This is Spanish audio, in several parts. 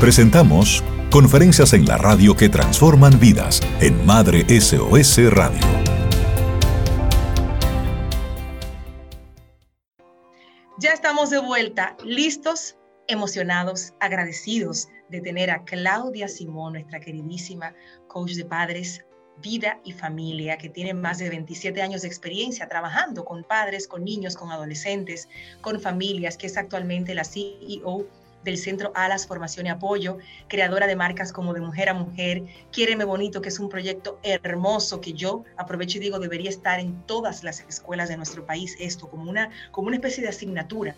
Presentamos Conferencias en la radio que transforman vidas en Madre SOS Radio. Ya estamos de vuelta, listos, emocionados, agradecidos de tener a Claudia Simón, nuestra queridísima coach de padres, vida y familia, que tiene más de 27 años de experiencia trabajando con padres, con niños, con adolescentes, con familias, que es actualmente la CEO del Centro Alas Formación y Apoyo, creadora de marcas como de Mujer a Mujer, Quiéreme Bonito, que es un proyecto hermoso que yo aprovecho y digo debería estar en todas las escuelas de nuestro país, esto como una, como una especie de asignatura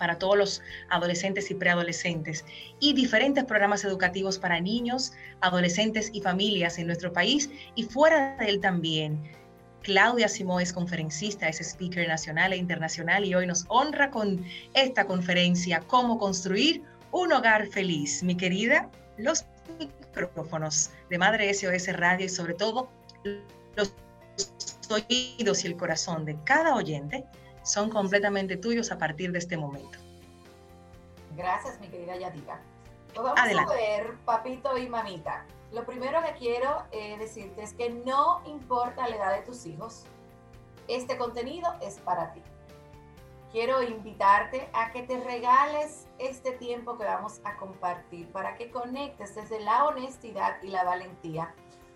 para todos los adolescentes y preadolescentes y diferentes programas educativos para niños, adolescentes y familias en nuestro país y fuera de él también. Claudia Simó es conferencista, es speaker nacional e internacional y hoy nos honra con esta conferencia, Cómo construir un hogar feliz. Mi querida, los micrófonos de Madre SOS Radio y sobre todo los oídos y el corazón de cada oyente son completamente tuyos a partir de este momento. Gracias, mi querida Yadira. Pues vamos a ver, papito y mamita. Lo primero que quiero eh, decirte es que no importa la edad de tus hijos, este contenido es para ti. Quiero invitarte a que te regales este tiempo que vamos a compartir para que conectes desde la honestidad y la valentía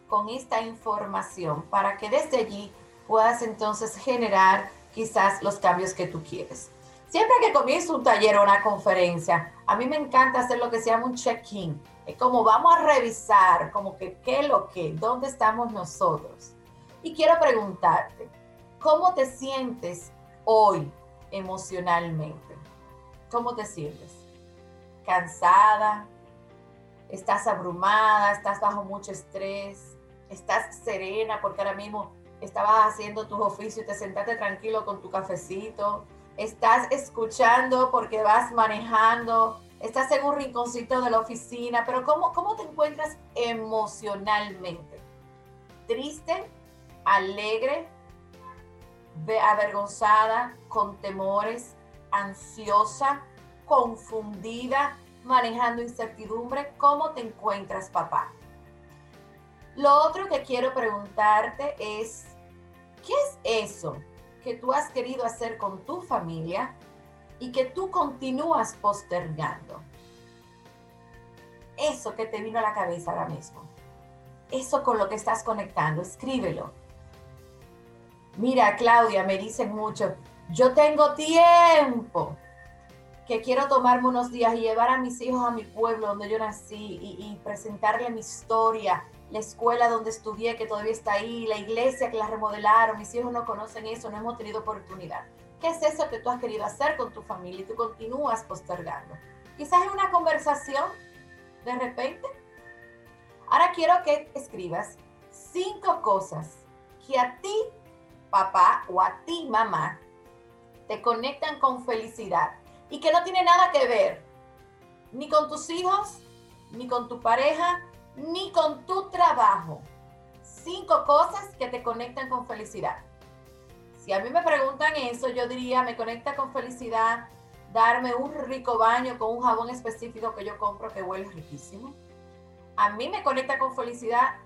con esta información, para que desde allí puedas entonces generar quizás los cambios que tú quieres. Siempre que comienzo un taller o una conferencia, a mí me encanta hacer lo que se llama un check-in es como vamos a revisar, como que qué lo que, dónde estamos nosotros. Y quiero preguntarte, ¿cómo te sientes hoy emocionalmente? ¿Cómo te sientes? ¿Cansada? ¿Estás abrumada? ¿Estás bajo mucho estrés? ¿Estás serena porque ahora mismo estabas haciendo tus oficios y te sentaste tranquilo con tu cafecito? ¿Estás escuchando porque vas manejando? estás en un rinconcito de la oficina, pero ¿cómo, cómo te encuentras emocionalmente? ¿Triste? ¿Alegre? ¿Avergonzada? ¿Con temores? ¿Ansiosa? ¿Confundida? ¿Manejando incertidumbre? ¿Cómo te encuentras, papá? Lo otro que quiero preguntarte es, ¿qué es eso que tú has querido hacer con tu familia y que tú continúas postergando. Eso que te vino a la cabeza ahora mismo. Eso con lo que estás conectando, escríbelo. Mira, Claudia, me dicen mucho, yo tengo tiempo que quiero tomarme unos días y llevar a mis hijos a mi pueblo donde yo nací y, y presentarle mi historia, la escuela donde estudié que todavía está ahí, la iglesia que la remodelaron, mis hijos no conocen eso, no hemos tenido oportunidad. ¿Qué es eso que tú has querido hacer con tu familia y tú continúas postergando? Quizás es una conversación de repente. Ahora quiero que escribas cinco cosas que a ti, papá, o a ti, mamá, te conectan con felicidad y que no tiene nada que ver ni con tus hijos, ni con tu pareja, ni con tu trabajo. Cinco cosas que te conectan con felicidad. Si a mí me preguntan eso, yo diría, me conecta con felicidad darme un rico baño con un jabón específico que yo compro que huele riquísimo. A mí me conecta con felicidad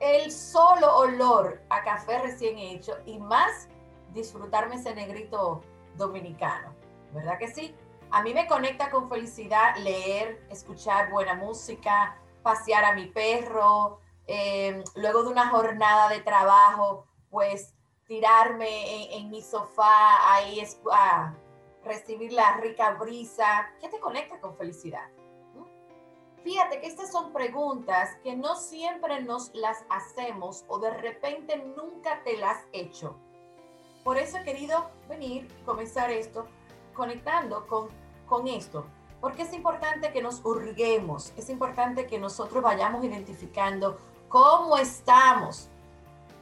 el solo olor a café recién hecho y más disfrutarme ese negrito dominicano. ¿Verdad que sí? A mí me conecta con felicidad leer, escuchar buena música, pasear a mi perro, eh, luego de una jornada de trabajo, pues tirarme en, mi sofá ahí a recibir la rica brisa. ¿Qué te conecta con felicidad? Fíjate que estas son preguntas que no siempre nos las hacemos o de repente nunca te las he hecho. Por eso he querido venir comenzar esto conectando con, con esto. Porque es importante que nos hurguemos, es importante que nosotros vayamos identificando cómo estamos,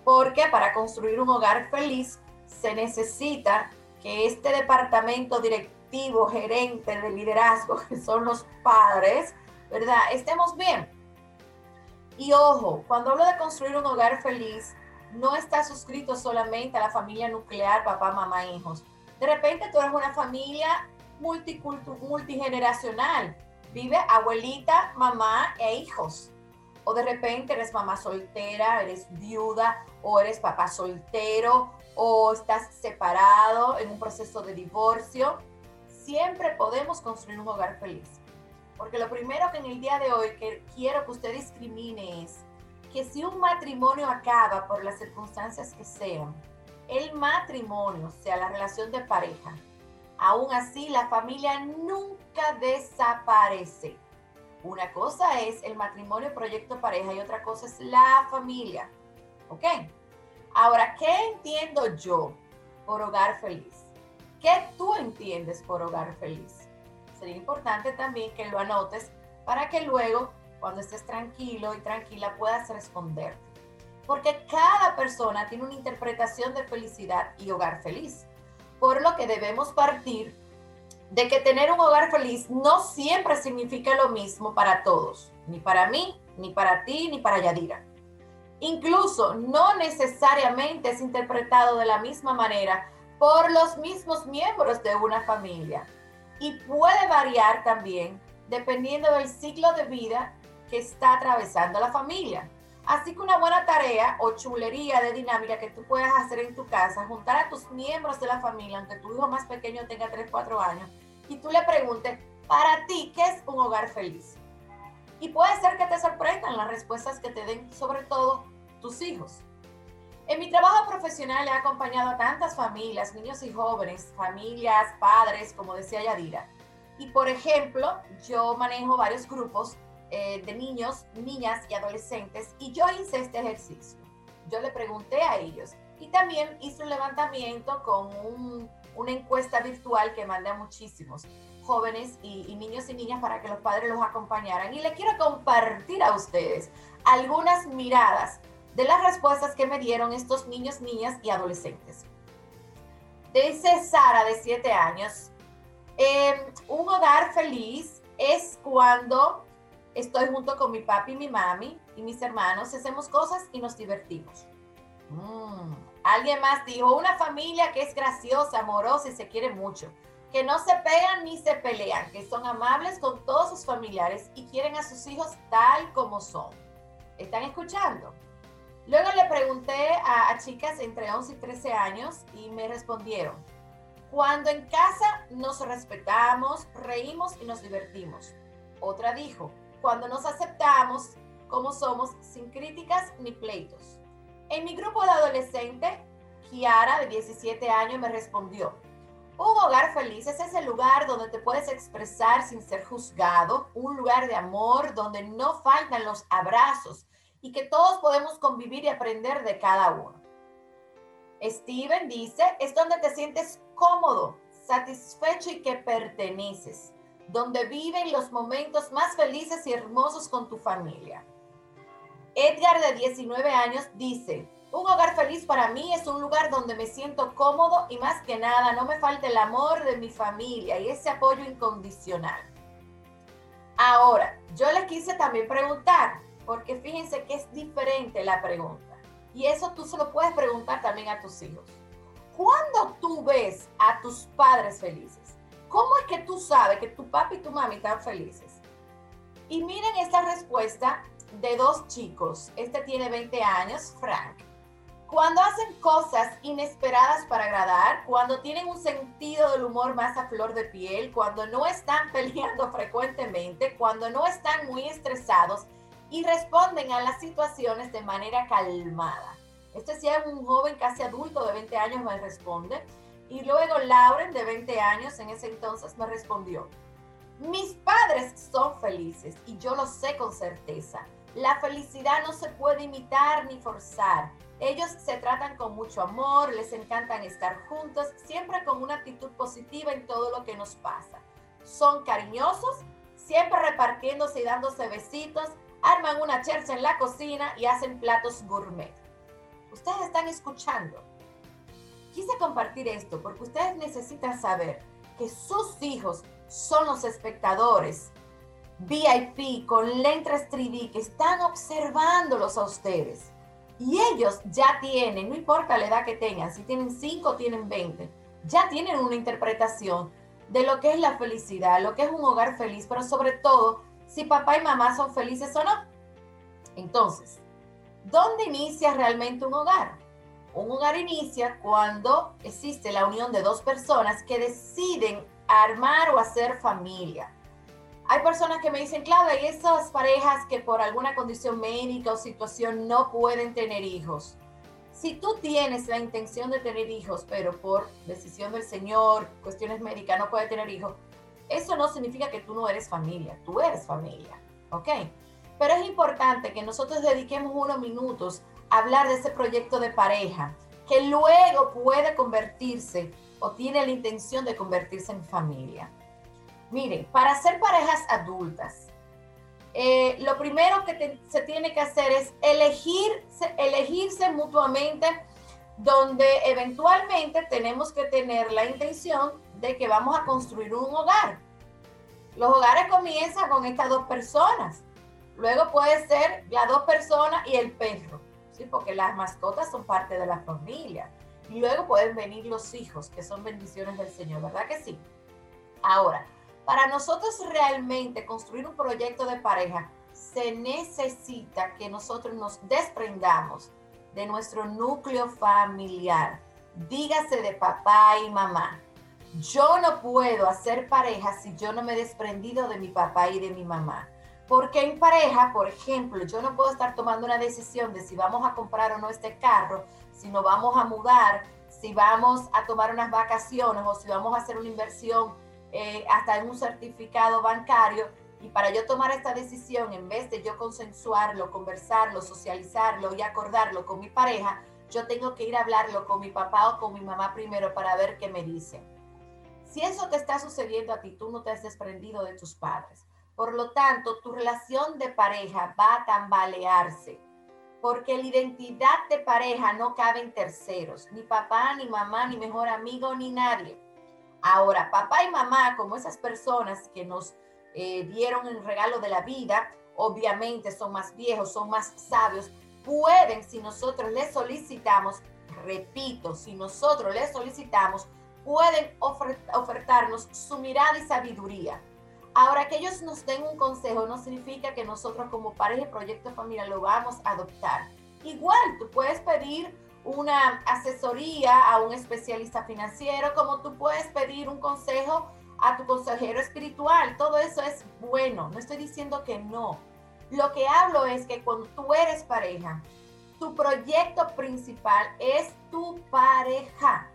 porque para construir un hogar feliz se necesita que este departamento directivo, gerente de liderazgo, que son los padres, ¿verdad? Estemos bien. Y ojo, cuando hablo de construir un hogar feliz, no está suscrito solamente a la familia nuclear, papá, mamá, hijos. De repente tú eres una familia multigeneracional, vive abuelita, mamá e hijos. O de repente eres mamá soltera, eres viuda, o eres papá soltero, o estás separado en un proceso de divorcio. Siempre podemos construir un hogar feliz. Porque lo primero que en el día de hoy que quiero que usted discrimine es que si un matrimonio acaba por las circunstancias que sean, el matrimonio, sea, la relación de pareja, aún así la familia nunca desaparece. Una cosa es el matrimonio, proyecto pareja y otra cosa es la familia. ¿Ok? Ahora, ¿qué entiendo yo por hogar feliz? ¿Qué tú entiendes por hogar feliz? Sería importante también que lo anotes para que luego, cuando estés tranquilo y tranquila, puedas responderte. Porque cada persona tiene una interpretación de felicidad y hogar feliz. Por lo que debemos partir de que tener un hogar feliz no siempre significa lo mismo para todos, ni para mí, ni para ti, ni para Yadira. Incluso no necesariamente es interpretado de la misma manera por los mismos miembros de una familia y puede variar también dependiendo del ciclo de vida que está atravesando la familia. Así que una buena tarea o chulería de dinámica que tú puedas hacer en tu casa, juntar a tus miembros de la familia, aunque tu hijo más pequeño tenga 3, 4 años, y tú le preguntes, para ti, ¿qué es un hogar feliz? Y puede ser que te sorprendan las respuestas que te den, sobre todo tus hijos. En mi trabajo profesional he acompañado a tantas familias, niños y jóvenes, familias, padres, como decía Yadira. Y por ejemplo, yo manejo varios grupos eh, de niños, niñas y adolescentes y yo hice este ejercicio. Yo le pregunté a ellos y también hice un levantamiento con una encuesta virtual que mandé a muchísimos jóvenes y, niños y niñas para que los padres los acompañaran. Y le quiero compartir a ustedes algunas miradas de las respuestas que me dieron estos niños, niñas y adolescentes. Dice Sara, de 7 años, em, un hogar feliz es cuando estoy junto con mi papi y mi mami y mis hermanos, hacemos cosas y nos divertimos. Mm. Alguien más dijo, una familia que es graciosa, amorosa y se quiere mucho, que no se pegan ni se pelean, que son amables con todos sus familiares y quieren a sus hijos tal como son. ¿Están escuchando? Luego le pregunté a, a chicas entre 11 y 13 años y me respondieron, cuando en casa nos respetamos, reímos y nos divertimos. Otra dijo, cuando nos aceptamos como somos sin críticas ni pleitos. En mi grupo de adolescentes, Kiara, de 17 años, me respondió, un hogar feliz es ese lugar donde te puedes expresar sin ser juzgado, un lugar de amor donde no faltan los abrazos y que todos podemos convivir y aprender de cada uno. Steven dice, es donde te sientes cómodo, satisfecho y que perteneces donde viven los momentos más felices y hermosos con tu familia. Edgar, de 19 años, dice, un hogar feliz para mí es un lugar donde me siento cómodo y más que nada no me falta el amor de mi familia y ese apoyo incondicional. Ahora, yo le quise también preguntar, porque fíjense que es diferente la pregunta. Y eso tú se lo puedes preguntar también a tus hijos. ¿Cuándo tú ves a tus padres felices? ¿Cómo es que tú sabes que tu papi y tu mami están felices? Y miren esta respuesta de dos chicos. Este tiene 20 años, Frank. Cuando hacen cosas inesperadas para agradar, cuando tienen un sentido del humor más a flor de piel, cuando no están peleando frecuentemente, cuando no están muy estresados y responden a las situaciones de manera calmada. Este sí es un joven casi adulto de 20 años me responde y luego Lauren, de 20 años, en ese entonces me respondió, mis padres son felices y yo lo sé con certeza. La felicidad no se puede imitar ni forzar. Ellos se tratan con mucho amor, les encantan estar juntos, siempre con una actitud positiva en todo lo que nos pasa. Son cariñosos, siempre repartiéndose y dándose besitos, arman una chercha en la cocina y hacen platos gourmet. Ustedes están escuchando quise compartir esto porque ustedes necesitan saber que sus hijos son los espectadores VIP con lentes 3D que están observándolos a ustedes. Y ellos ya tienen, no importa la edad que tengan, si tienen 5 o tienen 20, ya tienen una interpretación de lo que es la felicidad, lo que es un hogar feliz, pero sobre todo si papá y mamá son felices o no. Entonces, ¿dónde inicia realmente un hogar? Un hogar inicia cuando existe la unión de dos personas que deciden armar o hacer familia. Hay personas que me dicen, claro, hay esas parejas que por alguna condición médica o situación no pueden tener hijos. Si tú tienes la intención de tener hijos, pero por decisión del Señor, cuestiones médicas, no puede tener hijos, eso no significa que tú no eres familia, tú eres familia, ¿ok? Pero es importante que nosotros dediquemos unos minutos hablar de ese proyecto de pareja, que luego puede convertirse o tiene la intención de convertirse en familia. Miren, para ser parejas adultas, eh, lo primero que se tiene que hacer es elegir, elegirse mutuamente, donde eventualmente tenemos que tener la intención de que vamos a construir un hogar. Los hogares comienzan con estas dos personas. Luego puede ser las dos personas y el perro, ¿sí? porque las mascotas son parte de la familia. Y luego pueden venir los hijos, que son bendiciones del Señor, ¿verdad que sí? Ahora, para nosotros realmente construir un proyecto de pareja, se necesita que nosotros nos desprendamos de nuestro núcleo familiar. Dígase de papá y mamá. Yo no puedo hacer pareja si yo no me he desprendido de mi papá y de mi mamá. Porque en pareja, por ejemplo, yo no puedo estar tomando una decisión de si vamos a comprar o no este carro, si nos vamos a mudar, si vamos a tomar unas vacaciones o si vamos a hacer una inversión eh, hasta en un certificado bancario. Y para yo tomar esta decisión, en vez de yo consensuarlo, conversarlo, socializarlo y acordarlo con mi pareja, yo tengo que ir a hablarlo con mi papá o con mi mamá primero para ver qué me dicen. Si eso te está sucediendo a ti, tú no te has desprendido de tus padres. Por lo tanto, tu relación de pareja va a tambalearse, porque la identidad de pareja no cabe en terceros, ni papá, ni mamá, ni mejor amigo, ni nadie. Ahora, papá y mamá, como esas personas que nos eh, dieron el regalo de la vida, obviamente son más viejos, son más sabios, pueden, si nosotros les solicitamos, repito, si nosotros les solicitamos, pueden ofertarnos su mirada y sabiduría. Ahora, que ellos nos den un consejo no significa que nosotros como pareja y proyecto familiar lo vamos a adoptar. Igual, tú puedes pedir una asesoría a un especialista financiero, como tú puedes pedir un consejo a tu consejero espiritual. Todo eso es bueno, no estoy diciendo que no. Lo que hablo es que cuando tú eres pareja, tu proyecto principal es tu pareja.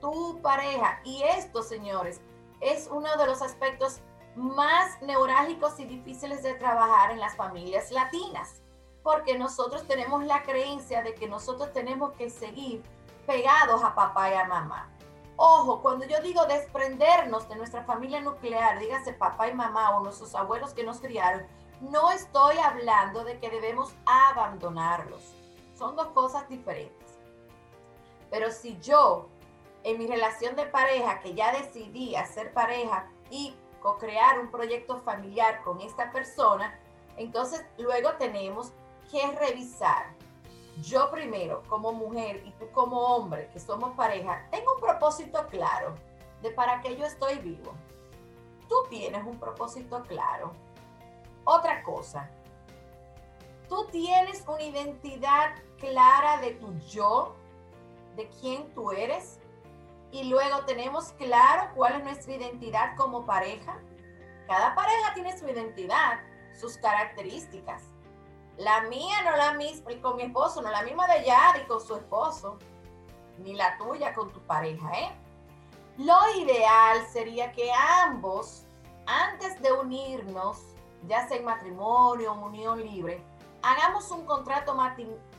Tu pareja. Y esto, señores, es uno de los aspectos más neurálgicos y difíciles de trabajar en las familias latinas porque nosotros tenemos la creencia de que nosotros tenemos que seguir pegados a papá y a mamá. Ojo, cuando yo digo desprendernos de nuestra familia nuclear, dígase papá y mamá o nuestros abuelos que nos criaron, no estoy hablando de que debemos abandonarlos. Son dos cosas diferentes. Pero si yo, en mi relación de pareja, que ya decidí hacer pareja y co-crear un proyecto familiar con esta persona, entonces luego tenemos que revisar. Yo primero, como mujer, y tú como hombre, que somos pareja, tengo un propósito claro de para qué yo estoy vivo. Tú tienes un propósito claro. Otra cosa, tú tienes una identidad clara de tu yo, de quién tú eres, y luego tenemos claro cuál es nuestra identidad como pareja. Cada pareja tiene su identidad, sus características. La mía no la misma con mi esposo, no la misma de Yari con su esposo, ni la tuya con tu pareja, ¿eh? Lo ideal sería que ambos, antes de unirnos, ya sea en matrimonio o unión libre, hagamos un contrato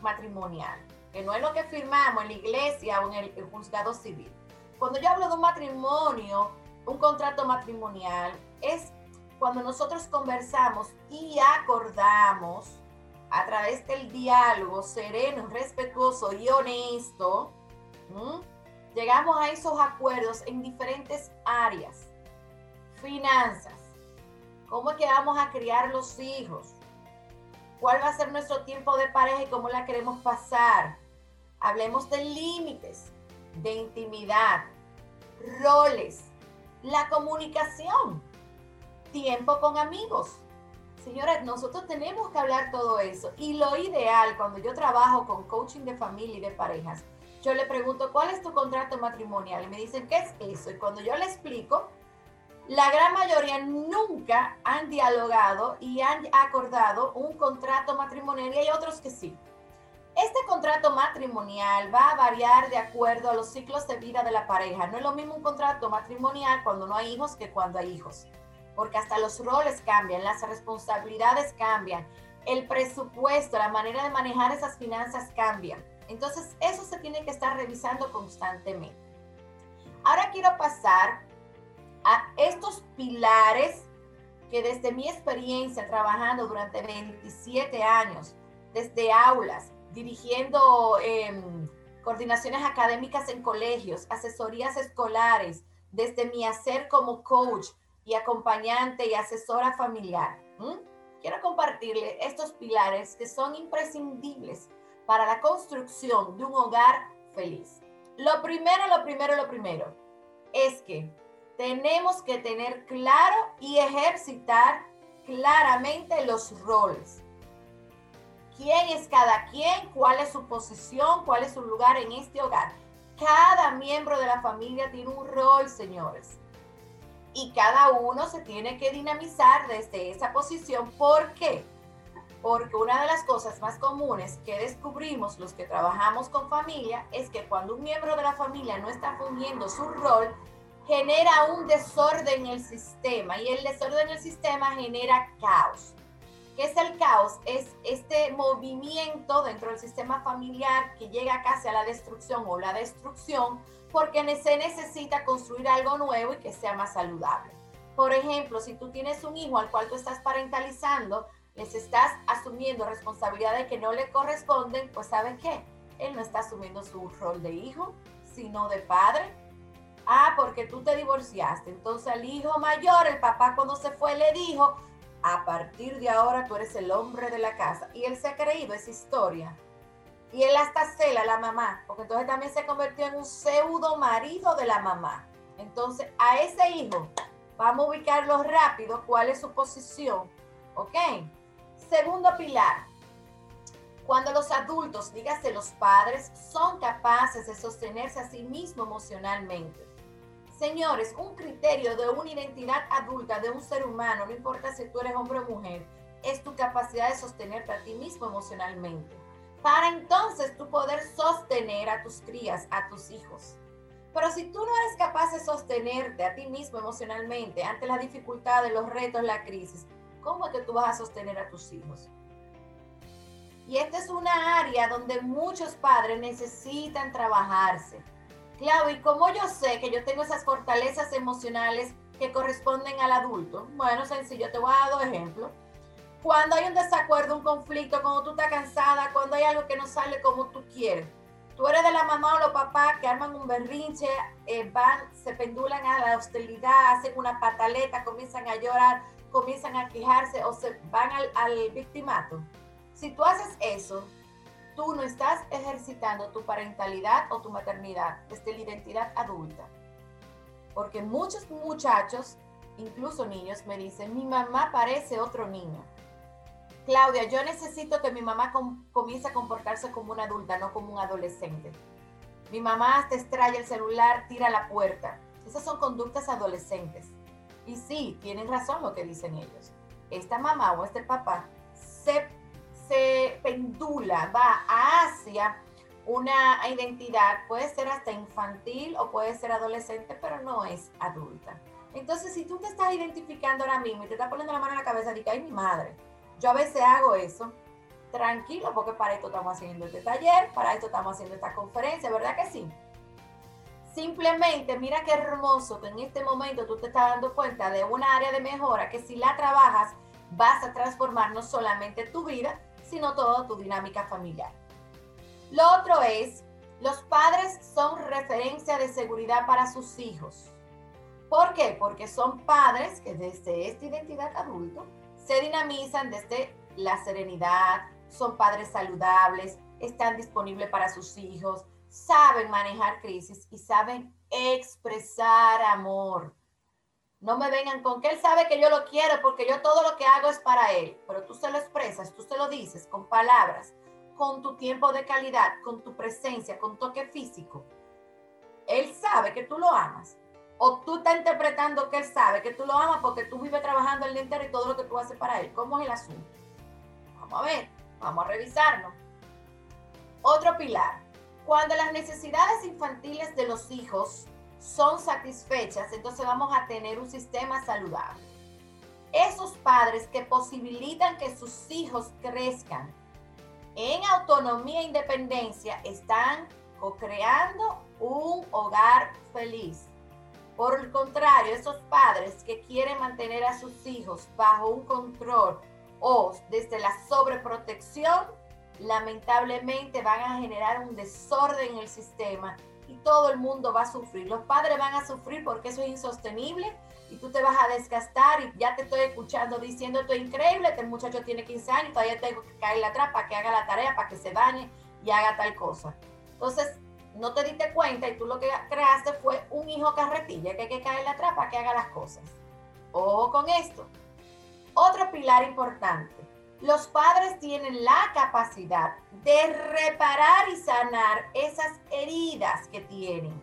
matrimonial, que no es lo que firmamos en la iglesia o en el juzgado civil. Cuando yo hablo de un matrimonio, un contrato matrimonial, es cuando nosotros conversamos y acordamos a través del diálogo sereno, respetuoso y honesto, llegamos a esos acuerdos en diferentes áreas. Finanzas, cómo es que vamos a criar los hijos, cuál va a ser nuestro tiempo de pareja y cómo la queremos pasar. Hablemos de límites, de intimidad, roles, La comunicación, tiempo con amigos. Señores, nosotros tenemos que hablar todo eso. Y lo ideal, cuando yo trabajo con coaching de familia y de parejas, yo le pregunto, ¿cuál es tu contrato matrimonial? Y me dicen, ¿qué es eso? Y cuando yo le explico, la gran mayoría nunca han dialogado y han acordado un contrato matrimonial y hay otros que sí. Este contrato matrimonial va a variar de acuerdo a los ciclos de vida de la pareja. No es lo mismo un contrato matrimonial cuando no hay hijos que cuando hay hijos, porque hasta los roles cambian, las responsabilidades cambian, el presupuesto, la manera de manejar esas finanzas cambian. Entonces, eso se tiene que estar revisando constantemente. Ahora quiero pasar a estos pilares que desde mi experiencia trabajando durante 27 años, desde aulas, dirigiendo em, coordinaciones académicas en colegios, asesorías escolares, desde mi hacer como coach y acompañante y asesora familiar. Quiero compartirle estos pilares que son imprescindibles para la construcción de un hogar feliz. Lo primero, lo primero, lo primero es que tenemos que tener claro y ejercitar claramente los roles. ¿Quién es cada quien? ¿Cuál es su posición? ¿Cuál es su lugar en este hogar? Cada miembro de la familia tiene un rol, señores. Y cada uno se tiene que dinamizar desde esa posición. ¿Por qué? Porque una de las cosas más comunes que descubrimos los que trabajamos con familia es que cuando un miembro de la familia no está fungiendo su rol, genera un desorden en el sistema y el desorden en el sistema genera caos. ¿Qué es el caos? Es este movimiento dentro del sistema familiar que llega casi a la destrucción o la destrucción porque se necesita construir algo nuevo y que sea más saludable. Por ejemplo, si tú tienes un hijo al cual tú estás parentalizando, les estás asumiendo responsabilidades que no le corresponden, pues ¿saben qué? Él no está asumiendo su rol de hijo, sino de padre, Ah, porque tú te divorciaste. Entonces al hijo mayor, el papá cuando se fue le dijo, a partir de ahora tú eres el hombre de la casa. Y él se ha creído esa historia. Y él hasta cela a la mamá, porque entonces también se convirtió en un pseudo marido de la mamá. Entonces a ese hijo, vamos a ubicarlo rápido, cuál es su posición. ¿Ok? Segundo pilar, cuando los adultos, dígase los padres, son capaces de sostenerse a sí mismos emocionalmente Señores, un criterio de una identidad adulta de un ser humano, no importa si tú eres hombre o mujer, es tu capacidad de sostenerte a ti mismo emocionalmente. Para entonces tú poder sostener a tus crías, a tus hijos. Pero si tú no eres capaz de sostenerte a ti mismo emocionalmente ante las dificultades, los retos, la crisis, ¿cómo es que tú vas a sostener a tus hijos? Y esta es una área donde muchos padres necesitan trabajarse Claro, ¿y cómo yo sé que yo tengo esas fortalezas emocionales que corresponden al adulto? Bueno, sencillo, te voy a dar dos ejemplos. Cuando hay un desacuerdo, un conflicto, cuando tú estás cansada, cuando hay algo que no sale como tú quieres. Tú eres de la mamá o los papás que arman un berrinche, eh, van, se pendulan a la hostilidad, hacen una pataleta, comienzan a llorar, comienzan a quejarse o se van al victimato. Si tú haces eso, tú no estás ejercitando tu parentalidad o tu maternidad desde la identidad adulta. Porque muchos muchachos, incluso niños, me dicen, mi mamá parece otro niño. Claudia, yo necesito que mi mamá comience a comportarse como una adulta, no como un adolescente. Mi mamá hasta extrae el celular, tira la puerta. Esas son conductas adolescentes. Y sí, tienen razón lo que dicen ellos. Esta mamá o este papá se se pendula, va hacia una identidad, puede ser hasta infantil o puede ser adolescente, pero no es adulta. Entonces, si tú te estás identificando ahora mismo y te estás poniendo la mano en la cabeza que ay, mi madre, yo a veces hago eso, tranquilo, porque para esto estamos haciendo este taller, para esto estamos haciendo esta conferencia, ¿verdad que sí? Simplemente, mira qué hermoso que en este momento tú te estás dando cuenta de una área de mejora que si la trabajas, vas a transformar no solamente tu vida, sino toda tu dinámica familiar. Lo otro es, los padres son referencia de seguridad para sus hijos. ¿Por qué? Porque son padres que desde esta identidad adulto se dinamizan desde la serenidad, son padres saludables, están disponibles para sus hijos, saben manejar crisis y saben expresar amor. No me vengan con que él sabe que yo lo quiero porque yo todo lo que hago es para él. Pero tú se lo expresas, tú se lo dices con palabras, con tu tiempo de calidad, con tu presencia, con toque físico. Él sabe que tú lo amas. O tú estás interpretando que él sabe que tú lo amas porque tú vives trabajando el día entero y todo lo que tú haces para él. ¿Cómo es el asunto? Vamos a ver, vamos a revisarlo. Otro pilar. Cuando las necesidades infantiles de los hijos son satisfechas, entonces vamos a tener un sistema saludable. Esos padres que posibilitan que sus hijos crezcan en autonomía e independencia están co-creando un hogar feliz. Por el contrario, esos padres que quieren mantener a sus hijos bajo un control o desde la sobreprotección, lamentablemente van a generar un desorden en el sistema y todo el mundo va a sufrir. Los padres van a sufrir porque eso es insostenible y tú te vas a desgastar y ya te estoy escuchando diciendo esto es increíble, este muchacho tiene 15 años, todavía tengo que caerle atrás para que haga la tarea, para que se bañe y haga tal cosa. Entonces, no te diste cuenta y tú lo que creaste fue un hijo carretilla que hay que caerle atrás para que haga las cosas. Ojo con esto. Otro pilar importante. Los padres tienen la capacidad de reparar y sanar esas heridas que tienen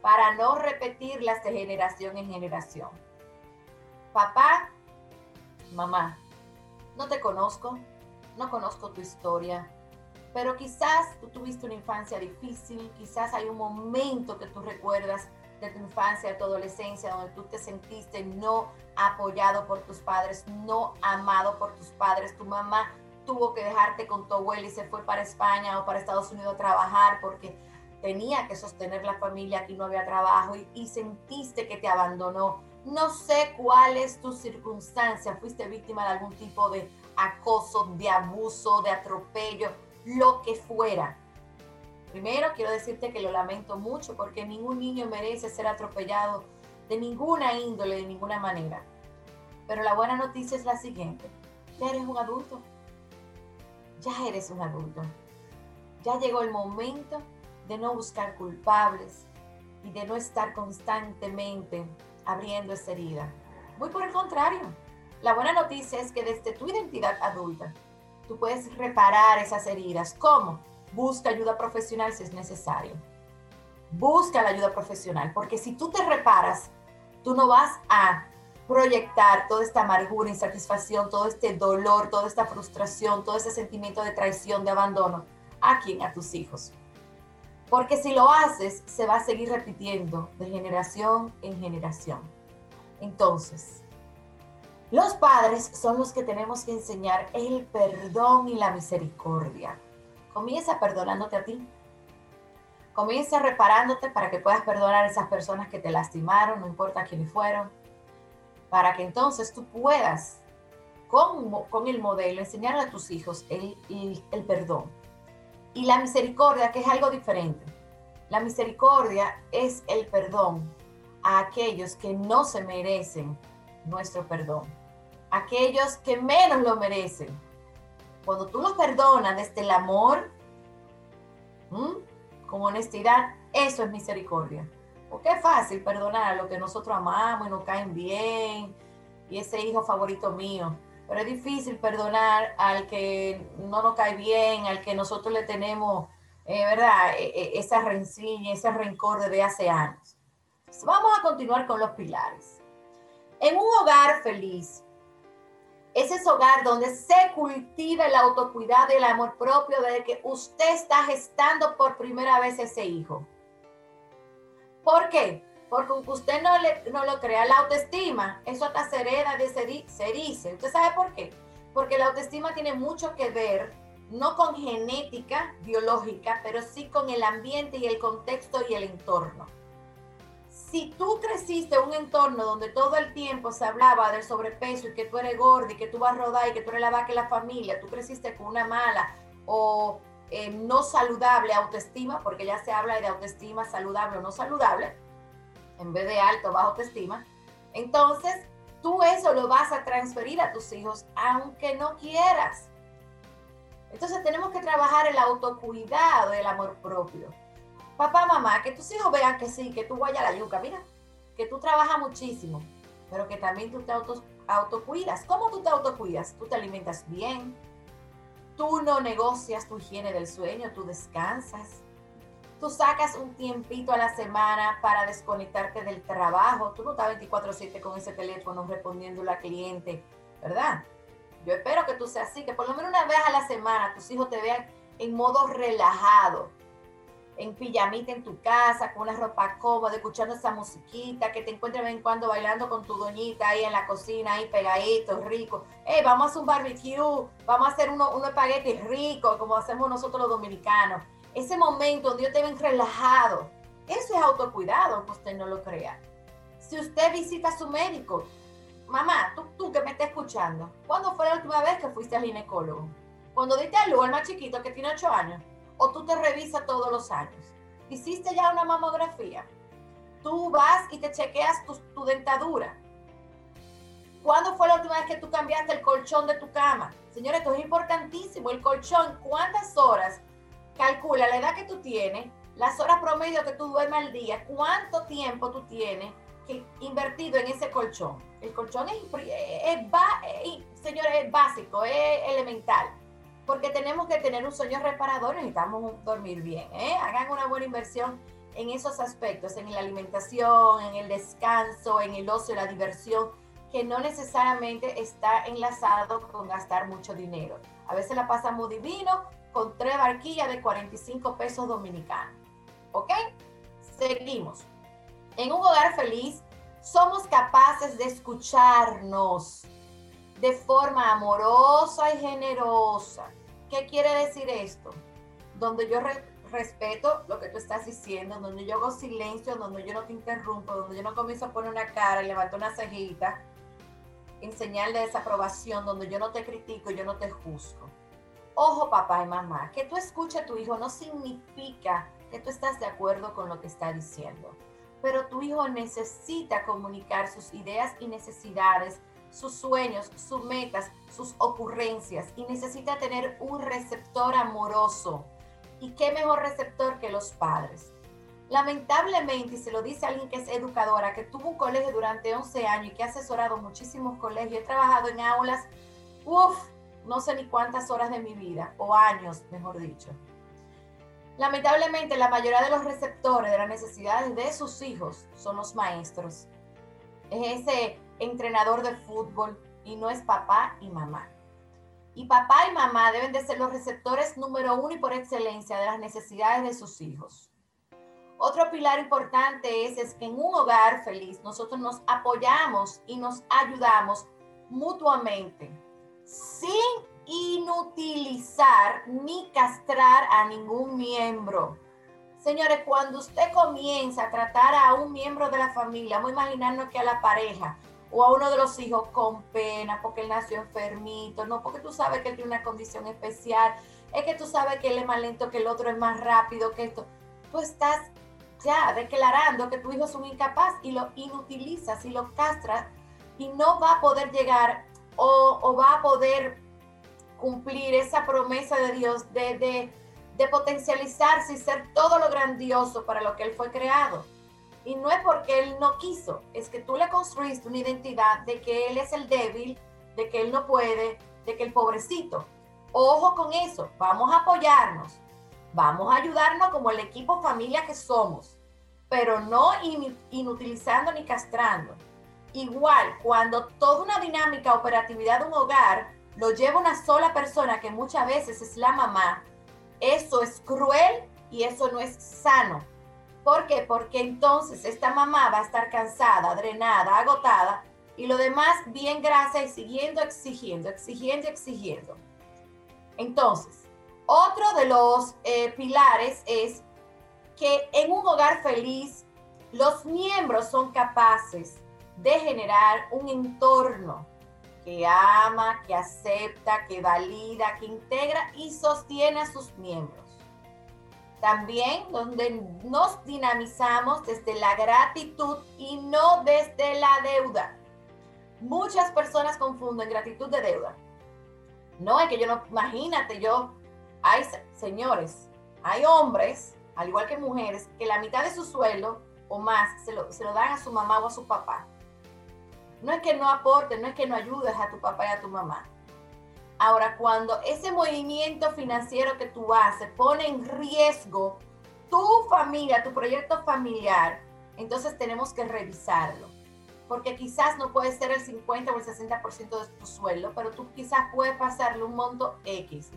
para no repetirlas de generación en generación. Papá, mamá, no te conozco, no conozco tu historia, pero quizás tú tuviste una infancia difícil, quizás hay un momento que tú recuerdas de tu infancia, tu adolescencia, donde tú te sentiste no apoyado por tus padres, no amado por tus padres, tu mamá tuvo que dejarte con tu abuela y se fue para España o para Estados Unidos a trabajar porque tenía que sostener la familia, aquí no había trabajo y, y sentiste que te abandonó. No sé cuál es tu circunstancia, fuiste víctima de algún tipo de acoso, de abuso, de atropello, lo que fuera. Primero quiero decirte que lo lamento mucho porque ningún niño merece ser atropellado de ninguna índole, de ninguna manera. Pero la buena noticia es la siguiente. Ya eres un adulto. Ya eres un adulto. Ya llegó el momento de no buscar culpables y de no estar constantemente abriendo esa herida. Muy por el contrario, la buena noticia es que desde tu identidad adulta, tú puedes reparar esas heridas. ¿Cómo? Busca ayuda profesional si es necesario. Busca la ayuda profesional, porque si tú te reparas, tú no vas a proyectar toda esta amargura, insatisfacción, todo este dolor, toda esta frustración, todo ese sentimiento de traición, de abandono, a quién, a tus hijos. Porque si lo haces, se va a seguir repitiendo de generación en generación. Entonces, los padres son los que tenemos que enseñar el perdón y la misericordia. Comienza perdonándote a ti. Comienza reparándote para que puedas perdonar a esas personas que te lastimaron, no importa quiénes fueron, para que entonces tú puedas, con, con el modelo, enseñarle a tus hijos el, el, el perdón y la misericordia, que es algo diferente. La misericordia es el perdón a aquellos que no se merecen nuestro perdón, aquellos que menos lo merecen. Cuando tú los perdonas desde el amor, con honestidad, eso es misericordia. Porque es fácil perdonar a lo que nosotros amamos y nos caen bien, y ese hijo favorito mío pero es difícil perdonar al que no nos cae bien, al que nosotros le tenemos, eh, ¿verdad? E, e, esa rencilla, ese rencor de hace años. vamos a continuar con los pilares. En un hogar feliz, ese es hogar donde se cultiva el autocuidado y el amor propio desde que usted está gestando por primera vez ese hijo. ¿Por qué? porque usted no, le, no lo crea, la autoestima, eso hasta se hereda, de se, se dice. ¿Usted sabe por qué? Porque la autoestima tiene mucho que ver, no con genética biológica, pero sí con el ambiente y el contexto y el entorno. Si tú creciste en un entorno donde todo el tiempo se hablaba del sobrepeso y que tú eres gordo y que tú vas a rodar y que tú eres la vaca de la familia, tú creciste con una mala o eh, no saludable autoestima, porque ya se habla de autoestima saludable o no saludable, en vez de alto, bajo autoestima, entonces tú eso lo vas a transferir a tus hijos aunque no quieras. Entonces tenemos que trabajar el autocuidado, el amor propio. Papá, mamá, que tus hijos vean que sí, que tú vayas a la yuca, mira, que tú trabajas muchísimo, pero que también tú te auto, autocuidas. ¿Cómo tú te autocuidas? Tú te alimentas bien, tú no negocias tu higiene del sueño, tú descansas, tú sacas un tiempito a la semana para desconectarte del trabajo, tú no estás 24/7 con ese teléfono respondiendo a la cliente, ¿verdad? Yo espero que tú seas así, que por lo menos una vez a la semana tus hijos te vean en modo relajado, en pijamita en tu casa, con una ropa cómoda, escuchando esa musiquita, que te encuentres de vez en cuando bailando con tu doñita ahí en la cocina, ahí pegadito, rico. Hey, vamos a hacer un barbecue, vamos a hacer unos uno espaguetis ricos, como hacemos nosotros los dominicanos. Ese momento donde yo te ven relajado, eso es autocuidado, aunque usted no lo crea. Si usted visita a su médico, mamá, tú, tú que me estás escuchando, ¿cuándo fue la última vez que fuiste al ginecólogo? Cuando diste a luz al más chiquito que tiene 8 años o tú te revisas todos los años. Hiciste ya una mamografía. Tú vas y te chequeas tu, dentadura. ¿Cuándo fue la última vez que tú cambiaste el colchón de tu cama? Señores, esto es importantísimo. El colchón, ¿cuántas horas? Calcula la edad que tú tienes, las horas promedio que tú duermes al día, cuánto tiempo tú tienes que invertido en ese colchón. El colchón es, es, señores, es básico, es elemental porque tenemos que tener un sueño reparador, necesitamos dormir bien. ¿eh? Hagan una buena inversión en esos aspectos, en la alimentación, en el descanso, en el ocio, la diversión, que no necesariamente está enlazado con gastar mucho dinero. A veces la pasamos divino con tres barquillas de 45 pesos dominicanos. ¿Ok? Seguimos. En un hogar feliz somos capaces de escucharnos de forma amorosa y generosa. ¿Qué quiere decir esto? Donde yo respeto lo que tú estás diciendo, donde yo hago silencio, donde yo no te interrumpo, donde yo no comienzo a poner una cara y levanto una cejita en señal de desaprobación, donde yo no te critico, yo no te juzgo. Ojo papá y mamá, que tú escuches a tu hijo no significa que tú estás de acuerdo con lo que está diciendo, pero tu hijo necesita comunicar sus ideas y necesidades sus sueños, sus metas, sus ocurrencias y necesita tener un receptor amoroso. ¿Y qué mejor receptor que los padres? Lamentablemente, y se lo dice alguien que es educadora, que tuvo un colegio durante 11 años y que ha asesorado muchísimos colegios, he trabajado en aulas, uff, no sé ni cuántas horas de mi vida, o años, mejor dicho. Lamentablemente, la mayoría de los receptores de las necesidades de sus hijos son los maestros. Es ese entrenador de fútbol y no es papá y mamá. Y papá y mamá deben de ser los receptores número uno y por excelencia de las necesidades de sus hijos. Otro pilar importante es, es que en un hogar feliz nosotros nos apoyamos y nos ayudamos mutuamente sin inutilizar ni castrar a ningún miembro. Señores, cuando usted comienza a tratar a un miembro de la familia, vamos a imaginarnos que a la pareja, o a uno de los hijos con pena porque él nació enfermito, no porque tú sabes que él tiene una condición especial, es que tú sabes que él es más lento que el otro, es más rápido que esto. Tú estás ya declarando que tu hijo es un incapaz y lo inutilizas y lo castras y no va a poder llegar o, va a poder cumplir esa promesa de Dios de, potencializarse y ser todo lo grandioso para lo que él fue creado. Y no es porque él no quiso, es que tú le construiste una identidad de que él es el débil, de que él no puede, de que el pobrecito. Ojo con eso, vamos a apoyarnos, vamos a ayudarnos como el equipo familia que somos, pero no inutilizando ni castrando. Igual, cuando toda una dinámica, operatividad de un hogar lo lleva una sola persona, que muchas veces es la mamá, eso es cruel y eso no es sano ¿Por qué? Porque entonces esta mamá va a estar cansada, drenada, agotada y lo demás bien grasa y siguiendo exigiendo, exigiendo, exigiendo. Entonces, otro de los eh, pilares es que en un hogar feliz los miembros son capaces de generar un entorno que ama, que acepta, que valida, que integra y sostiene a sus miembros. También donde nos dinamizamos desde la gratitud y no desde la deuda. Muchas personas confunden gratitud de deuda. No, es que yo no, imagínate, yo, hay señores, hay hombres, al igual que mujeres, que la mitad de su sueldo o más se lo, se lo dan a su mamá o a su papá. No es que no aportes, no es que no ayudes a tu papá y a tu mamá. Ahora, cuando ese movimiento financiero que tú haces pone en riesgo tu familia, tu proyecto familiar, entonces tenemos que revisarlo. Porque quizás no puede ser el 50 o el 60% de tu sueldo, pero tú quizás puedes pasarle un monto X.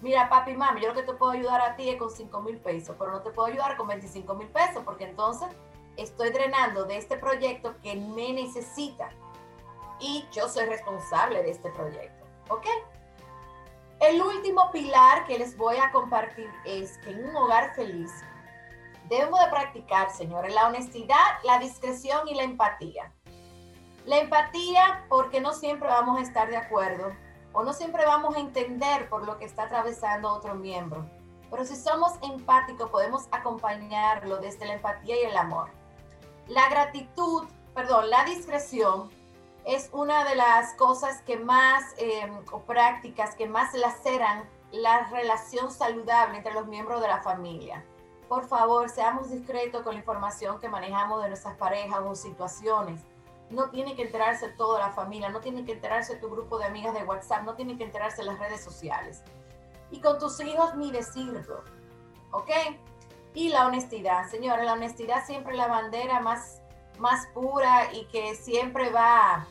Mira, papi, mami, yo lo que te puedo ayudar a ti es con 5 mil pesos, pero no te puedo ayudar con 25 mil pesos, porque entonces estoy drenando de este proyecto que me necesita y yo soy responsable de este proyecto. ¿Ok? El último pilar que les voy a compartir es que en un hogar feliz debemos de practicar, señores, la honestidad, la discreción y la empatía. La empatía porque no siempre vamos a estar de acuerdo o no siempre vamos a entender por lo que está atravesando otro miembro. Pero si somos empáticos podemos acompañarlo desde la empatía y el amor. La gratitud, perdón, la discreción es una de las cosas que más, eh, o prácticas que más laceran la relación saludable entre los miembros de la familia por favor, seamos discretos con la información que manejamos de nuestras parejas o situaciones. No tiene que enterarse toda la familia, no tiene que enterarse tu grupo de amigas de WhatsApp, no tiene que enterarse las redes sociales. Y con tus hijos ni decirlo, ¿ok? Y la honestidad, señores, la honestidad siempre es la bandera más, más pura y que siempre va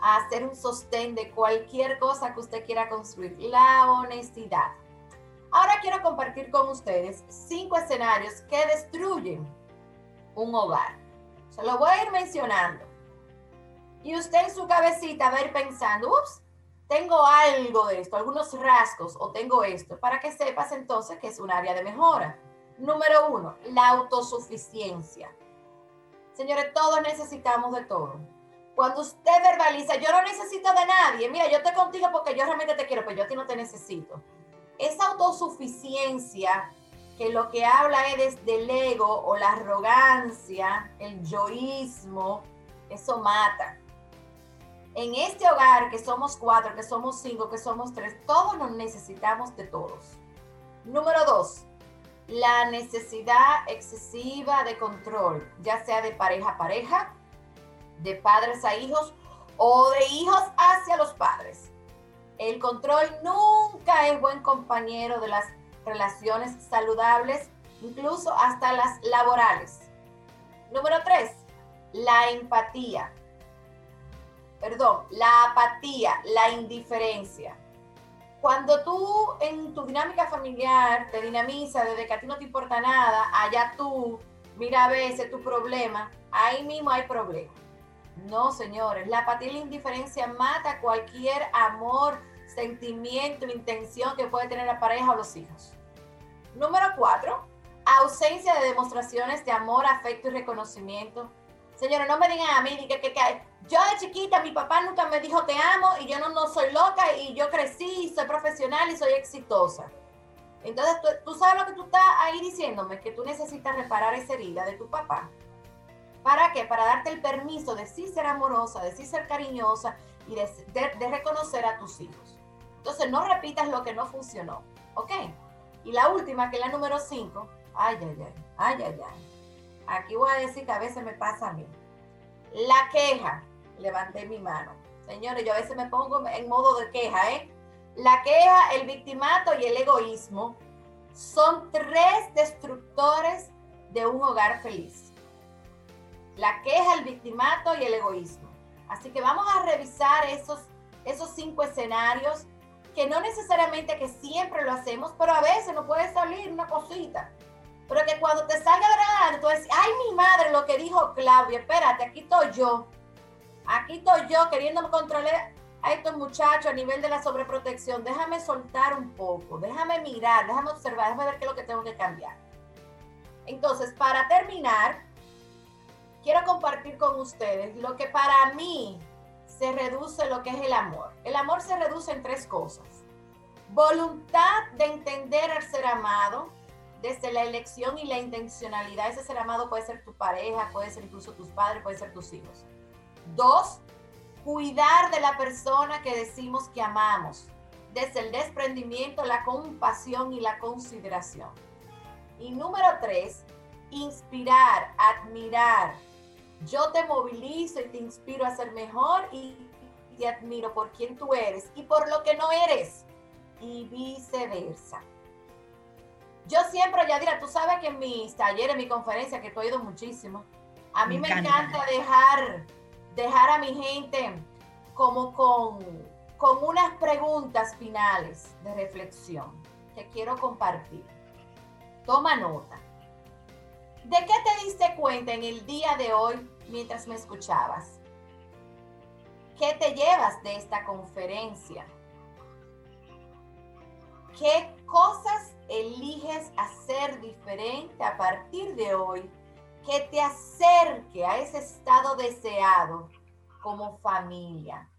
a hacer un sostén de cualquier cosa que usted quiera construir. La honestidad. Ahora quiero compartir con ustedes cinco escenarios que destruyen un hogar. Se lo voy a ir mencionando. Y usted en su cabecita va a ir pensando, ups, tengo algo de esto, algunos rasgos o tengo esto, para que sepas entonces que es un área de mejora. Número uno, la autosuficiencia. Señores, todos necesitamos de todo. Cuando usted verbaliza, yo no necesito de nadie, mira, yo estoy contigo porque yo realmente te quiero, pero yo a ti no te necesito esa autosuficiencia que lo que habla es del ego o la arrogancia, el yoísmo, eso mata. En este hogar, que somos cuatro, que somos cinco, que somos tres, todos nos necesitamos de todos. Número dos, la necesidad excesiva de control, ya sea de pareja a pareja, de padres a hijos o de hijos hacia los padres. El control nunca es buen compañero de las relaciones saludables, incluso hasta las laborales. Número tres, la empatía. Perdón, la apatía, la indiferencia. Cuando tú en tu dinámica familiar te dinamiza desde que a ti no te importa nada, allá tú, mira a veces tu problema, ahí mismo hay problema. No, señores, la apatía y la indiferencia mata cualquier amor, sentimiento, intención que puede tener la pareja o los hijos. Número cuatro, ausencia de demostraciones de amor, afecto y reconocimiento. Señores, no me digan a mí que, que, que, yo de chiquita, mi papá nunca me dijo te amo y yo no, no soy loca y yo crecí, soy profesional y soy exitosa. Entonces, tú, sabes lo que tú estás ahí diciéndome, que tú necesitas reparar esa herida de tu papá ¿Para qué? Para darte el permiso de sí ser amorosa, de sí ser cariñosa y de, reconocer a tus hijos. Entonces, no repitas lo que no funcionó, ¿ok? Y la última, que es la número 5, ay, ay, ay, ay, ay, ay. Aquí voy a decir que a veces me pasa a mí. La queja, levanté mi mano. Señores, yo a veces me pongo en modo de queja, ¿eh? La queja, el victimato y el egoísmo son tres destructores de un hogar feliz la queja, el victimato y el egoísmo. Así que vamos a revisar esos, esos cinco escenarios que no necesariamente que siempre lo hacemos, pero a veces nos puede salir una cosita. Lo que dijo Claudia, espérate, aquí estoy yo. Aquí estoy yo queriéndome controlar a estos muchachos a nivel de la sobreprotección. Déjame soltar un poco, déjame mirar, déjame observar, déjame ver qué es lo que tengo que cambiar. Entonces, para terminar, quiero compartir con ustedes lo que para mí se reduce lo que es el amor. El amor se reduce en tres cosas. Voluntad de entender al ser amado, desde la elección y la intencionalidad. Ese ser amado puede ser tu pareja, puede ser incluso tus padres, puede ser tus hijos. Dos, cuidar de la persona que decimos que amamos, desde el desprendimiento, la compasión y la consideración. Y número tres, inspirar, admirar, Yo te movilizo y te inspiro a ser mejor y te admiro por quien tú eres y por lo que no eres y viceversa. Yo siempre, Yadira, tú sabes que en mis talleres, en mi conferencia, que tú has ido muchísimo, a mí me, encanta. dejar, dejar a mi gente como con, con unas preguntas finales de reflexión que quiero compartir. Toma nota. ¿De qué te diste cuenta en el día de hoy mientras me escuchabas? ¿Qué te llevas de esta conferencia? ¿Qué cosas eliges hacer diferente a partir de hoy que te acerque a ese estado deseado como familia?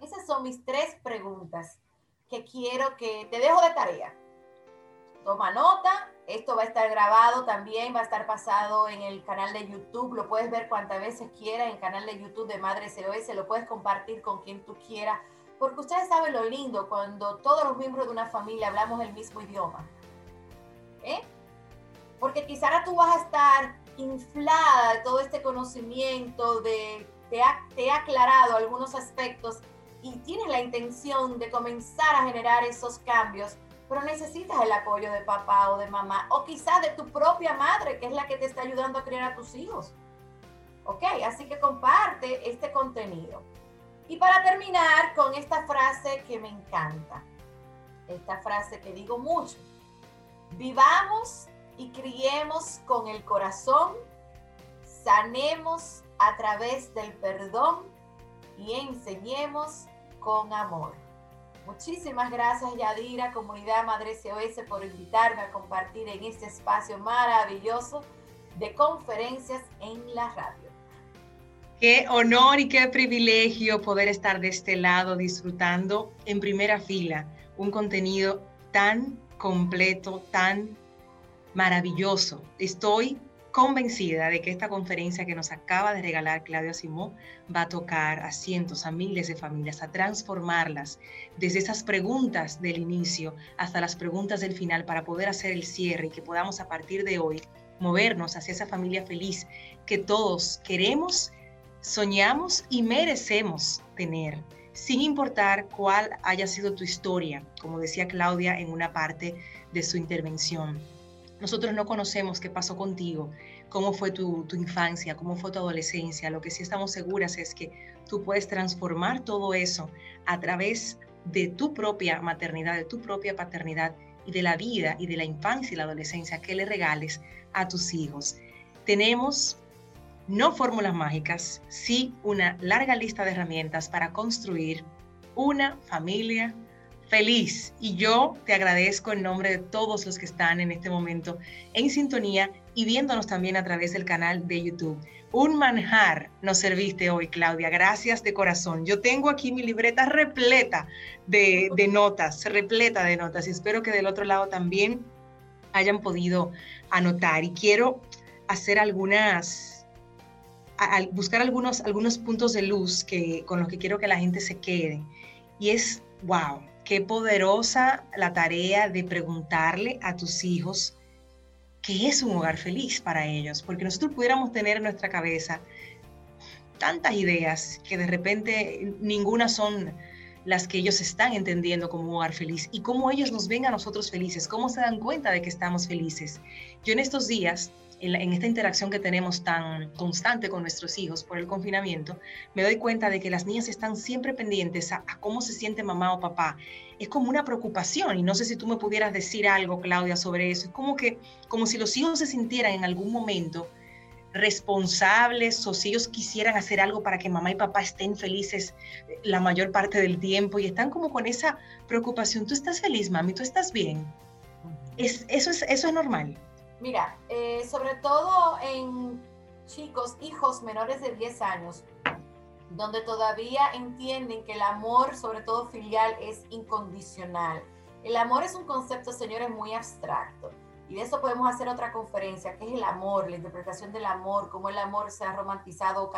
Esas son mis tres preguntas que quiero que te dejo de tarea. Toma nota, esto va a estar grabado también, va a estar pasado en el canal de YouTube, lo puedes ver cuantas veces quieras en el canal de YouTube de Madre SOS, lo puedes compartir con quien tú quieras, porque ustedes saben lo lindo cuando todos los miembros de una familia hablamos el mismo idioma. ¿Eh? Porque quizás tú vas a estar inflada de todo este conocimiento, de, te, ha, te ha aclarado algunos aspectos y tienes la intención de comenzar a generar esos cambios pero necesitas el apoyo de papá o de mamá, o quizás de tu propia madre, que es la que te está ayudando a criar a tus hijos. ¿Ok? Así que comparte este contenido. Y para terminar con esta frase que me encanta, esta frase que digo mucho, vivamos y criemos con el corazón, sanemos a través del perdón y enseñemos con amor. Muchísimas gracias Yadira, comunidad Madre COS, por invitarme a compartir en este espacio maravilloso de conferencias en la radio. Qué honor y qué privilegio poder estar de este lado disfrutando en primera fila un contenido tan completo, tan maravilloso. Estoy convencida de que esta conferencia que nos acaba de regalar Claudia Simón va a tocar a cientos, a miles de familias, a transformarlas desde esas preguntas del inicio hasta las preguntas del final para poder hacer el cierre y que podamos a partir de hoy movernos hacia esa familia feliz que todos queremos, soñamos y merecemos tener, sin importar cuál haya sido tu historia, como decía Claudia en una parte de su intervención nosotros no conocemos qué pasó contigo, cómo fue tu, infancia, cómo fue tu adolescencia. Lo que sí estamos seguras es que tú puedes transformar todo eso a través de tu propia maternidad, de tu propia paternidad y de la vida y de la infancia y la adolescencia que le regales a tus hijos. Tenemos no fórmulas mágicas, sí una larga lista de herramientas para construir una familia feliz y yo te agradezco en nombre de todos los que están en este momento en sintonía y viéndonos también a través del canal de YouTube. Un manjar nos serviste hoy, Claudia. Gracias de corazón. Yo tengo aquí mi libreta repleta de, notas, repleta de notas y espero que del otro lado también hayan podido anotar. Y quiero hacer algunas, buscar algunos, algunos puntos de luz que, con los que quiero que la gente se quede. Y es, wow, Qué poderosa la tarea de preguntarle a tus hijos qué es un hogar feliz para ellos, porque nosotros pudiéramos tener en nuestra cabeza tantas ideas que de repente ninguna son las que ellos están entendiendo como un hogar feliz y cómo ellos nos ven a nosotros felices, cómo se dan cuenta de que estamos felices. Yo en estos días en, esta interacción que tenemos tan constante con nuestros hijos por el confinamiento, me doy cuenta de que las niñas están siempre pendientes a, cómo se siente mamá o papá. Es como una preocupación y no sé si tú me pudieras decir algo, Claudia, sobre eso. Es como que, como si los hijos se sintieran en algún momento responsables o si ellos quisieran hacer algo para que mamá y papá estén felices eh, la mayor parte del tiempo y están como con esa preocupación. ¿Tú estás feliz, mami? ¿Tú estás bien? Es, eso, es, eso es normal. Mira, eh, sobre todo en chicos, hijos menores de 10 años, donde todavía entienden que el amor, sobre todo filial, es incondicional. El amor es un concepto, señores, muy abstracto. Y de eso podemos hacer otra conferencia, que es el amor, la interpretación del amor, cómo el amor se ha romantizado o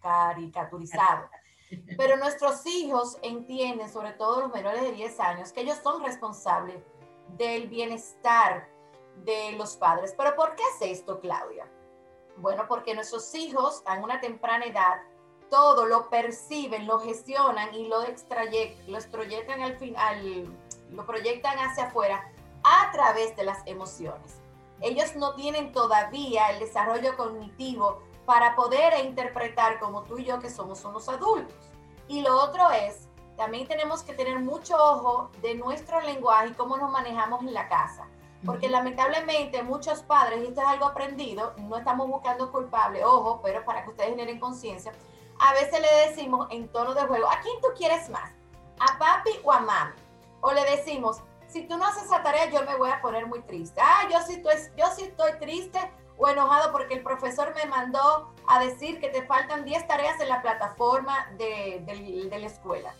caricaturizado. Pero nuestros hijos entienden, sobre todo los menores de 10 años, que ellos son responsables del bienestar de los padres. Pero ¿por qué es esto, Claudia? Bueno, porque nuestros hijos a una temprana edad todo lo perciben, lo gestionan y lo, lo extroyectan al final, lo proyectan hacia afuera a través de las emociones. Ellos no tienen todavía el desarrollo cognitivo para poder interpretar como tú y yo que somos unos adultos. Y lo otro es, también tenemos que tener mucho ojo de nuestro lenguaje y cómo nos manejamos en la casa. Porque lamentablemente muchos padres, y esto es algo aprendido, no estamos buscando culpable, ojo, pero para que ustedes generen conciencia, a veces le decimos en tono de juego, ¿a quién tú quieres más? ¿A papi o a mami? O le decimos, si tú no haces esa tarea, yo me voy a poner muy triste. Ah, yo sí, estoy, yo sí estoy triste o enojado porque el profesor me mandó a decir que te faltan 10 tareas en la plataforma de, de la escuela.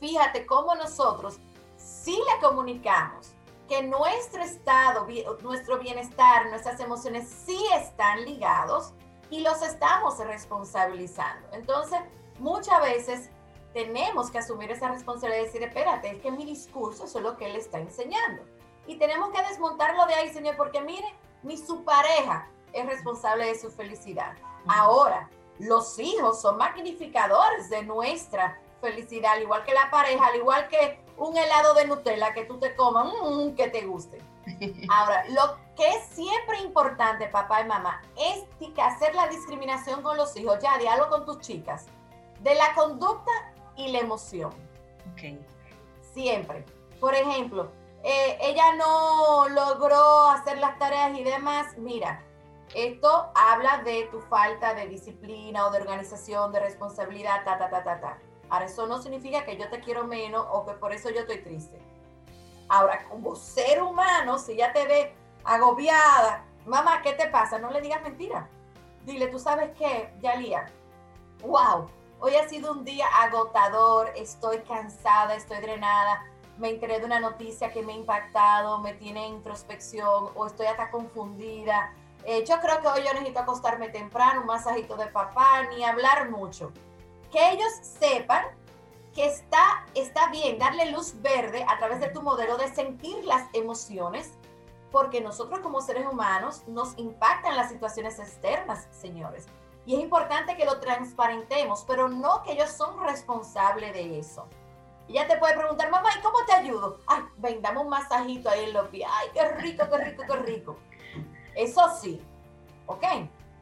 Fíjate cómo nosotros sí le comunicamos que nuestro estado, nuestro bienestar, nuestras emociones sí están ligados y los estamos responsabilizando. Entonces, muchas veces tenemos que asumir esa responsabilidad y decir, espérate, es que mi discurso es lo que él está enseñando. Y tenemos que desmontarlo de ahí, señor, porque mire, ni su pareja es responsable de su felicidad. Ahora, los hijos son magnificadores de nuestra felicidad, al igual que la pareja, al igual que un helado de Nutella que tú te comas, mmm, que te guste. Ahora, lo que es siempre importante, papá y mamá, es hacer la discriminación con los hijos, ya, diálogo con tus chicas, de la conducta y la emoción. Siempre. Por ejemplo, eh, ella no logró hacer las tareas y demás, mira, esto habla de tu falta de disciplina o de organización, de responsabilidad, ta, ta, ta, ta, ta. Ahora, eso no significa que yo te quiero menos o que por eso yo estoy triste. Ahora, como ser humano, si ya te ve agobiada, mamá, ¿qué te pasa? No le digas mentira. Dile, tú sabes qué, Yalía, wow, hoy ha sido un día agotador, estoy cansada, estoy drenada, me enteré de una noticia que me ha impactado, me tiene introspección o estoy hasta confundida. Eh, yo creo que hoy yo necesito acostarme temprano, un masajito de papá, ni hablar mucho que ellos sepan que está, está bien darle luz verde a través de tu modelo de sentir las emociones, porque nosotros como seres humanos nos impactan las situaciones externas, señores. Y es importante que lo transparentemos, pero no que ellos son responsables de eso. Ya te puede preguntar, mamá, ¿y cómo te ayudo? Ay, ven, dame un masajito ahí en los pies. Ay, qué rico, qué rico, qué rico. Eso sí, ¿ok?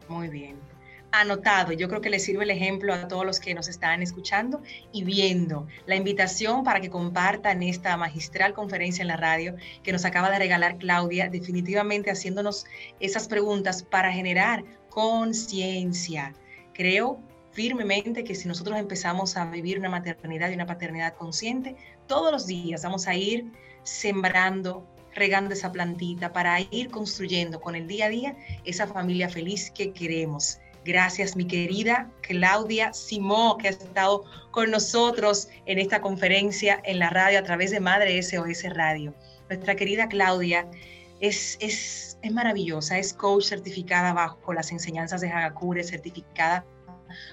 Muy bien anotado. Yo creo que le sirve el ejemplo a todos los que nos están escuchando y viendo. La invitación para que compartan esta magistral conferencia en la radio que nos acaba de regalar Claudia, definitivamente haciéndonos esas preguntas para generar conciencia. Creo firmemente que si nosotros empezamos a vivir una maternidad y una paternidad consciente, todos los días vamos a ir sembrando, regando esa plantita para ir construyendo con el día a día esa familia feliz que queremos. Gracias, mi querida Claudia Simó, que ha estado con nosotros en esta conferencia en la radio a través de Madre SOS Radio. Nuestra querida Claudia es, es, es maravillosa, es coach certificada bajo las enseñanzas de Hagakure, certificada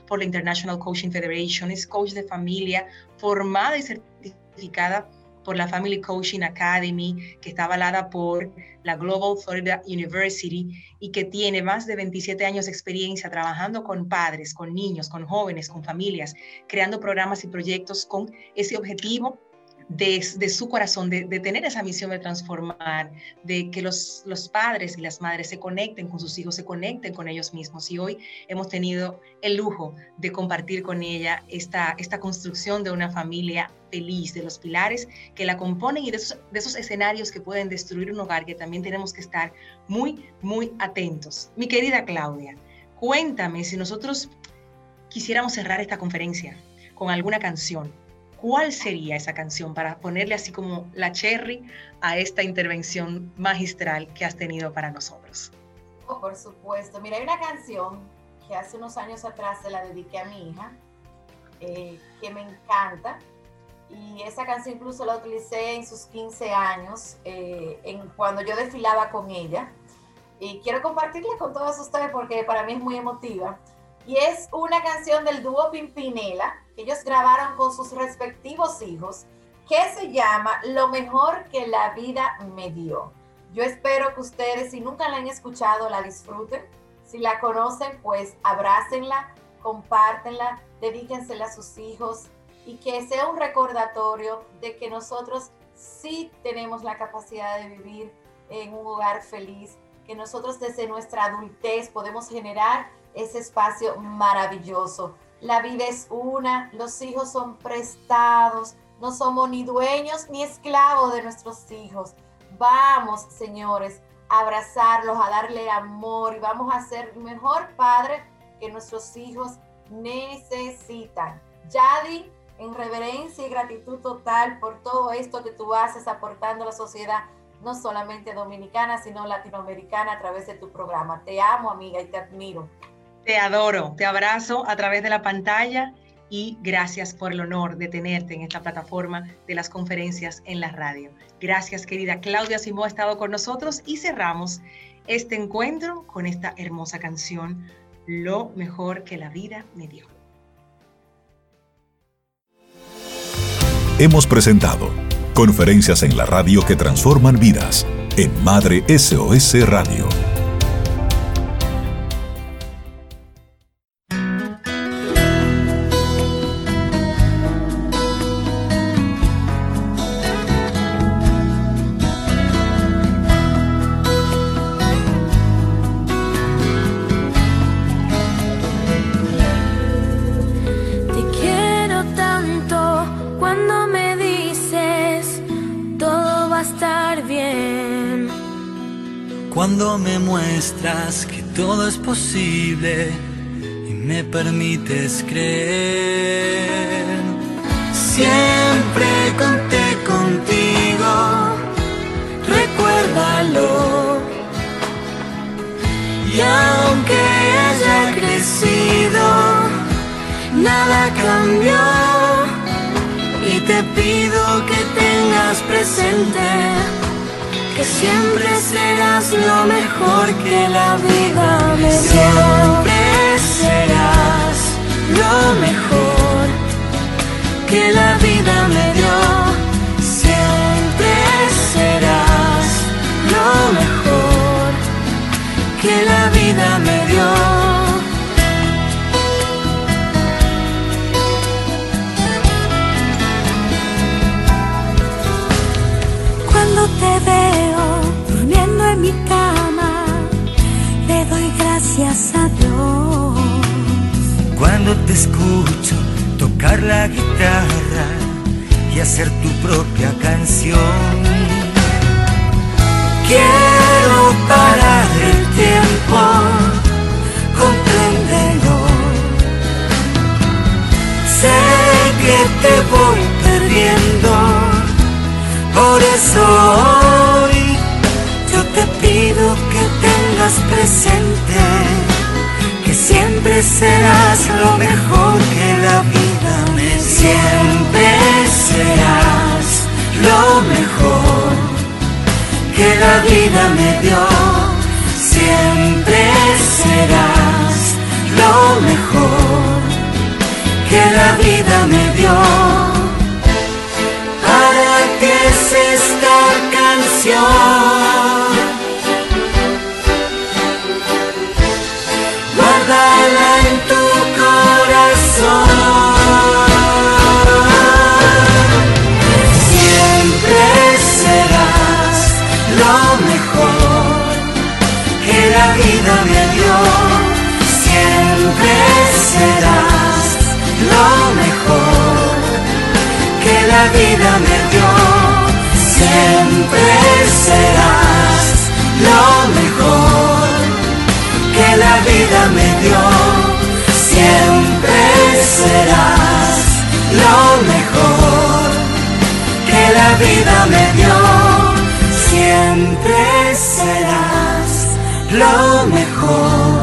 por la International Coaching Federation, es coach de familia, formada y certificada por la Family Coaching Academy, que está avalada por la Global Florida University y que tiene más de 27 años de experiencia trabajando con padres, con niños, con jóvenes, con familias, creando programas y proyectos con ese objetivo de, su corazón, de, tener esa misión de transformar, de que los, los padres y las madres se conecten con sus hijos, se conecten con ellos mismos. Y hoy hemos tenido el lujo de compartir con ella esta, esta construcción de una familia feliz, de los pilares que la componen y de esos, de esos escenarios que pueden destruir un hogar, que también tenemos que estar muy, muy atentos. Mi querida Claudia, cuéntame si nosotros quisiéramos cerrar esta conferencia con alguna canción ¿cuál sería esa canción para ponerle así como la cherry a esta intervención magistral que has tenido para nosotros? Oh, por supuesto. Mira, hay una canción que hace unos años atrás se la dediqué a mi hija, eh, que me encanta. Y esa canción incluso la utilicé en sus 15 años, eh, cuando yo desfilaba con ella. Y quiero compartirla con todos ustedes porque para mí es muy emotiva. Y es una canción del dúo Pimpinela, que ellos grabaron con sus respectivos hijos, que se llama Lo mejor que la vida me dio. Yo espero que ustedes, si nunca la han escuchado, la disfruten. Si la conocen, pues abrácenla, compártenla, dedíquensela a sus hijos y que sea un recordatorio de que nosotros sí tenemos la capacidad de vivir en un hogar feliz, que nosotros desde nuestra adultez podemos generar ese espacio maravilloso. La vida es una, los hijos son prestados, no somos ni dueños ni esclavos de nuestros hijos. Vamos, señores, a abrazarlos, a darle amor y vamos a ser mejor padre que nuestros hijos necesitan. Yadi, en reverencia y gratitud total por todo esto que tú haces aportando a la sociedad, no solamente dominicana, sino latinoamericana a través de tu programa. Te amo, amiga, y te admiro. Te adoro, te abrazo a través de la pantalla y gracias por el honor de tenerte en esta plataforma de las conferencias en la radio. Gracias, querida Claudia Simó, ha estado con nosotros y cerramos este encuentro con esta hermosa canción, Lo mejor que la vida me dio. Hemos presentado conferencias en la radio que transforman vidas en Madre SOS Radio. Que todo es posible y me permites creer. Siempre conté contigo, recuérdalo. Y aunque haya crecido, nada cambió. Y te pido que tengas presente que siempre serás lo mejor que la vida me dio. Siempre serás lo mejor que la vida me dio. Siempre serás lo mejor que la vida me dio. Te veo durmiendo en mi cama, le doy gracias a Dios. Cuando te escucho tocar la guitarra y hacer tu propia canción, quiero parar el tiempo, compréndelo. Sé que te voy perdiendo por eso hoy yo te pido que tengas presente que siempre serás lo mejor que la vida me Siempre serás lo mejor que la vida me dio. Siempre serás lo mejor que la vida me dio siempre serás lo mejor que la vida me dio. Siempre serás lo mejor que la vida me dio. Siempre serás lo mejor